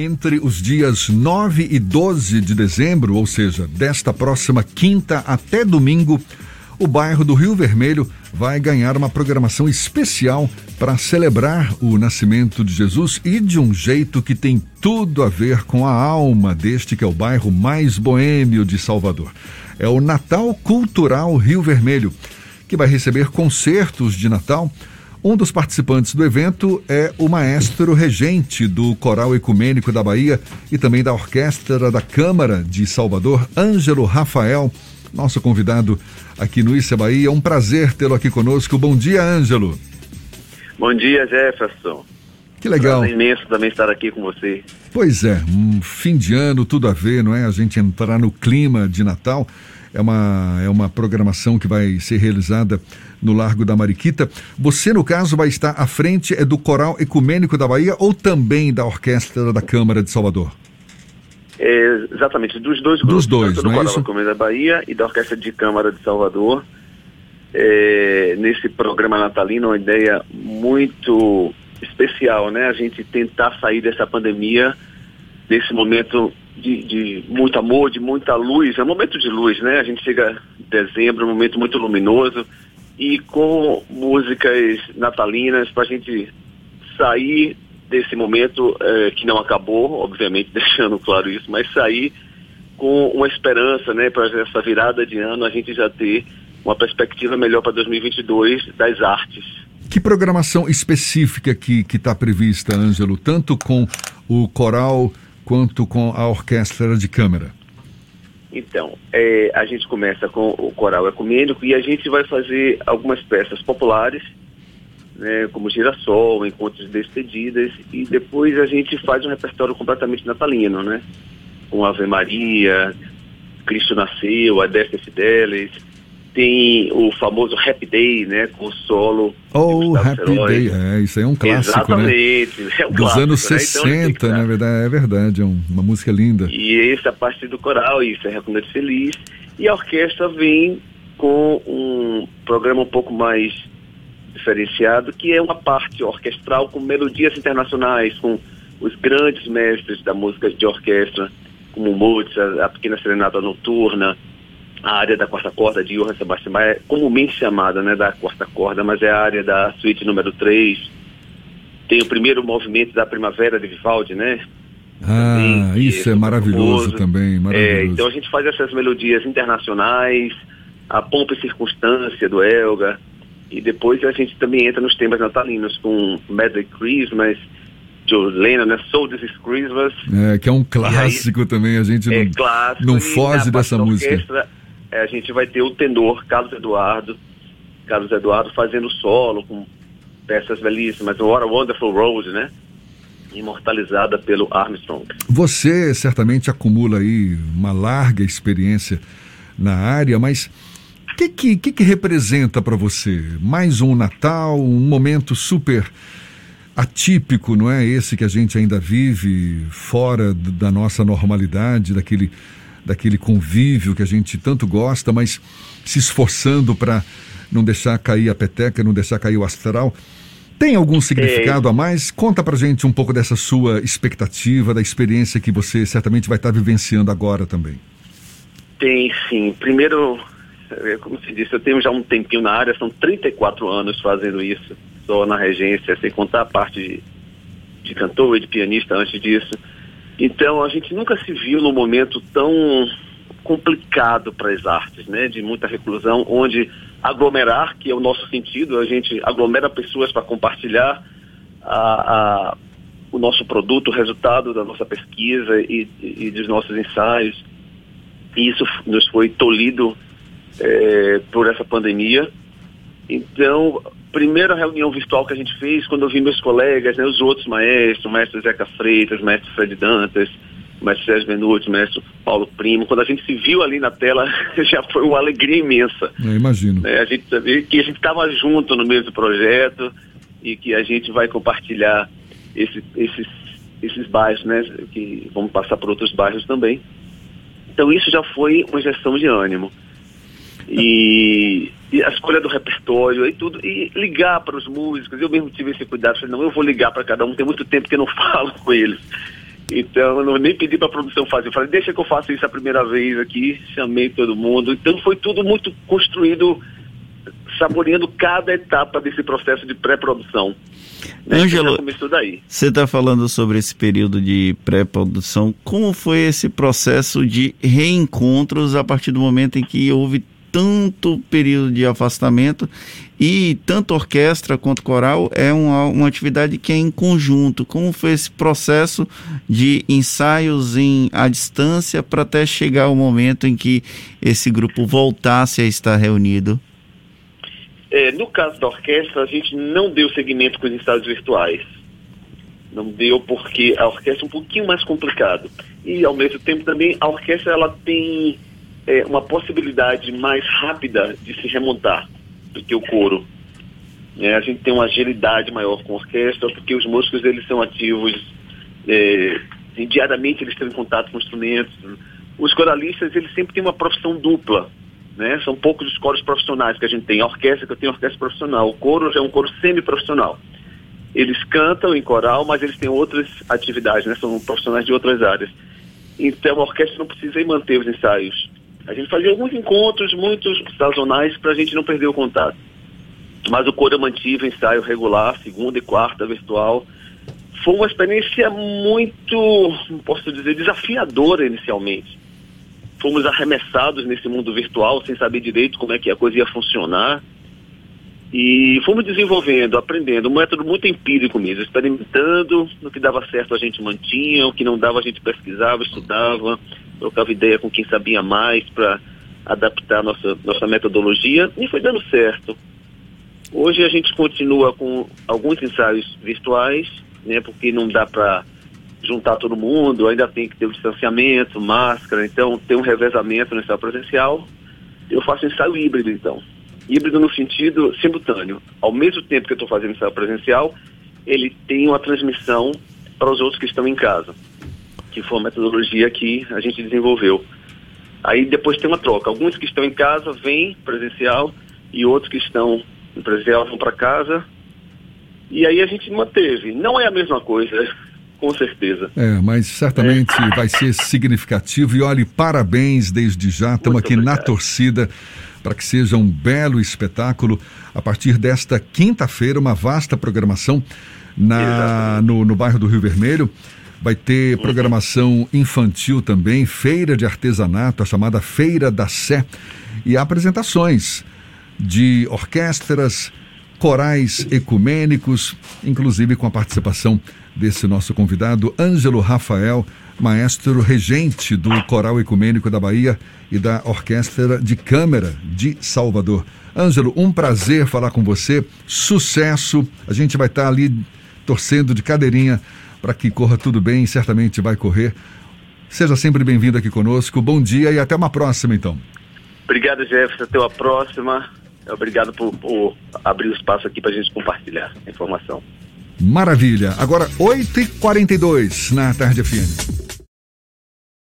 Entre os dias 9 e 12 de dezembro, ou seja, desta próxima quinta até domingo, o bairro do Rio Vermelho vai ganhar uma programação especial para celebrar o nascimento de Jesus e de um jeito que tem tudo a ver com a alma deste que é o bairro mais boêmio de Salvador. É o Natal Cultural Rio Vermelho, que vai receber concertos de Natal. Um dos participantes do evento é o maestro regente do Coral Ecumênico da Bahia e também da Orquestra da Câmara de Salvador, Ângelo Rafael nosso convidado aqui no Issa Bahia. É um prazer tê-lo aqui conosco. Bom dia, Ângelo. Bom dia, Jefferson. Que legal. É imenso também estar aqui com você. Pois é, um fim de ano, tudo a ver, não é? A gente entrar no clima de Natal. É uma, é uma programação que vai ser realizada no Largo da Mariquita. Você, no caso, vai estar à frente é do Coral Ecumênico da Bahia ou também da Orquestra da Câmara de Salvador? É, exatamente, dos dois grupos. Dos dois, tanto do não é isso? da Bahia e da Orquestra de Câmara de Salvador. É, nesse programa natalino, uma ideia muito especial, né? A gente tentar sair dessa pandemia, desse momento de, de, muito amor, de muita luz. É um momento de luz, né? A gente chega em dezembro, um momento muito luminoso. E com músicas natalinas para a gente sair desse momento é, que não acabou, obviamente deixando claro isso, mas sair com uma esperança, né, para essa virada de ano a gente já ter uma perspectiva melhor para 2022 das artes. Que programação específica que está prevista, Ângelo, tanto com o coral quanto com a orquestra de câmara? Então, é, a gente começa com o coral ecumênico e a gente vai fazer algumas peças populares né, como Girassol, Encontros de Despedidas, e depois a gente faz um repertório completamente natalino, né? Com Ave Maria, Cristo Nasceu, Adeste Fidelis, tem o famoso Happy Day, né, com o solo. Oh, Happy Herói. Day, é, isso aí é um clássico, Exatamente, né? é um Dos clássico, anos né? 60, então, na verdade, é verdade, é uma música linda. E essa parte do coral, isso é Recomendo Feliz, e a orquestra vem com um programa um pouco mais diferenciado, que é uma parte orquestral com melodias internacionais, com os grandes mestres da música de orquestra, como Mozart, a Pequena Serenata Noturna, a área da quarta corda de Johann Sebastian Bach, é comumente chamada né, da quarta corda, mas é a área da suíte número 3. Tem o primeiro movimento da Primavera de Vivaldi, né? Ah, também, isso é, é maravilhoso também, maravilhoso. É, então a gente faz essas melodias internacionais, a pompa e circunstância do Elgar, e depois a gente também entra nos temas natalinos com Medley Christmas, Joe Lennon, né? Soul This is Christmas. É, que é um clássico aí, também, a gente é não, clássico, não foge dessa música. Orquestra, é, a gente vai ter o tenor Carlos Eduardo, Carlos Eduardo fazendo solo com peças belíssimas, What a Wonderful Rose, né? Imortalizada pelo Armstrong. Você certamente acumula aí uma larga experiência na área, mas que, que, que, que representa para você? Mais um Natal, um momento super atípico, não é? Esse que a gente ainda vive fora da nossa normalidade, daquele, daquele convívio que a gente tanto gosta, mas se esforçando para não deixar cair a peteca, não deixar cair o astral. Tem algum significado a mais? Conta pra gente um pouco dessa sua expectativa, da experiência que você certamente vai estar vivenciando agora também. Tem sim. Primeiro, é, como se disse, eu tenho já um tempinho na área, são 34 anos fazendo isso, só na regência, sem contar a parte de, de cantor e de pianista antes disso. Então a gente nunca se viu num momento tão complicado para as artes, né? De muita reclusão, onde aglomerar, que é o nosso sentido, a gente aglomera pessoas para compartilhar a, a, o nosso produto, o resultado da nossa pesquisa e, e dos nossos ensaios. E isso nos foi tolhido é, por essa pandemia. Então, primeira reunião virtual que a gente fez, quando eu vi meus colegas, né, os outros maestros, o mestre Zeca Freitas, o mestre Fred Dantas, o mestre Sérgio Benuti, o mestre Paulo Primo, quando a gente se viu ali na tela, já foi uma alegria imensa. Eu imagino. É, a gente sabia que a gente estava junto no mesmo projeto e que a gente vai compartilhar esse, esses, esses bairros, né, que vamos passar por outros bairros também. Então isso já foi uma injeção de ânimo e, e, a escolha do repertório e tudo, e ligar para os músicos. Eu mesmo tive esse cuidado, falei, não, eu vou ligar para cada um, tem muito tempo que eu não falo com eles. Então, eu não, nem pedi para a produção fazer. Eu falei, deixa que eu faça isso a primeira vez aqui. Chamei todo mundo. Então, foi tudo muito construído, saboreando cada etapa desse processo de pré-produção. Ângelo, você está falando sobre esse período de pré-produção. Como foi esse processo de reencontros a partir do momento em que houve tanto período de afastamento e tanto orquestra quanto coral é uma, uma atividade que é em conjunto. Como foi esse processo de ensaios em à distância para até chegar o momento em que esse grupo voltasse a estar reunido? É, no caso da orquestra, a gente não deu seguimento com os ensaios virtuais. Não deu porque a orquestra é um pouquinho mais complicado. E, ao mesmo tempo, também a orquestra ela tem é, uma possibilidade mais rápida de se remontar do que o coro. É, a gente tem uma agilidade maior com a orquestra, porque os músicos eles são ativos é, diariamente, eles em contato com instrumentos. Os coralistas eles sempre têm uma profissão dupla. Né? São poucos os coros profissionais que a gente tem. A orquestra que eu tenho orquestra profissional. O coro é um coro semi-profissional. Eles cantam em coral, mas eles têm outras atividades, né? São profissionais de outras áreas. Então a orquestra não precisa manter os ensaios a gente fazia alguns encontros, muitos sazonais, para a gente não perder o contato. Mas o coro mantive ensaio regular, segunda e quarta, virtual. Foi uma experiência muito, posso dizer, desafiadora inicialmente. Fomos arremessados nesse mundo virtual sem saber direito como é que a coisa ia funcionar. E fomos desenvolvendo, aprendendo, um método muito empírico mesmo, experimentando, no que dava certo a gente mantinha, o que não dava a gente pesquisava, estudava, trocava ideia com quem sabia mais para adaptar nossa, nossa metodologia e foi dando certo. Hoje a gente continua com alguns ensaios virtuais, né, porque não dá para juntar todo mundo, ainda tem que ter o distanciamento, máscara, então tem um revezamento no ensaio presencial. Eu faço ensaio híbrido, então. Híbrido no sentido simultâneo. Ao mesmo tempo que eu estou fazendo ensaio presencial, ele tem uma transmissão para os outros que estão em casa que foi uma metodologia que a gente desenvolveu. Aí depois tem uma troca. Alguns que estão em casa vêm presencial e outros que estão em presencial vão para casa. E aí a gente manteve. Não é a mesma coisa, com certeza. É, mas certamente é. vai ser significativo. E olhe, parabéns desde já. Estamos aqui obrigado. na torcida para que seja um belo espetáculo. A partir desta quinta-feira, uma vasta programação na, no, no bairro do Rio Vermelho. Vai ter uhum. programação infantil também, feira de artesanato, a chamada Feira da Sé, e apresentações de orquestras, corais ecumênicos, inclusive com a participação desse nosso convidado, Ângelo Rafael, maestro regente do Coral Ecumênico da Bahia e da Orquestra de Câmara de Salvador. Ângelo, um prazer falar com você, sucesso. A gente vai estar ali torcendo de cadeirinha para que corra tudo bem, certamente vai correr. Seja sempre bem-vindo aqui conosco. Bom dia e até uma próxima, então. Obrigado, Jefferson. Até a próxima. Obrigado por, por abrir o espaço aqui para a gente compartilhar a informação. Maravilha. Agora, 8h42 na Tarde FM.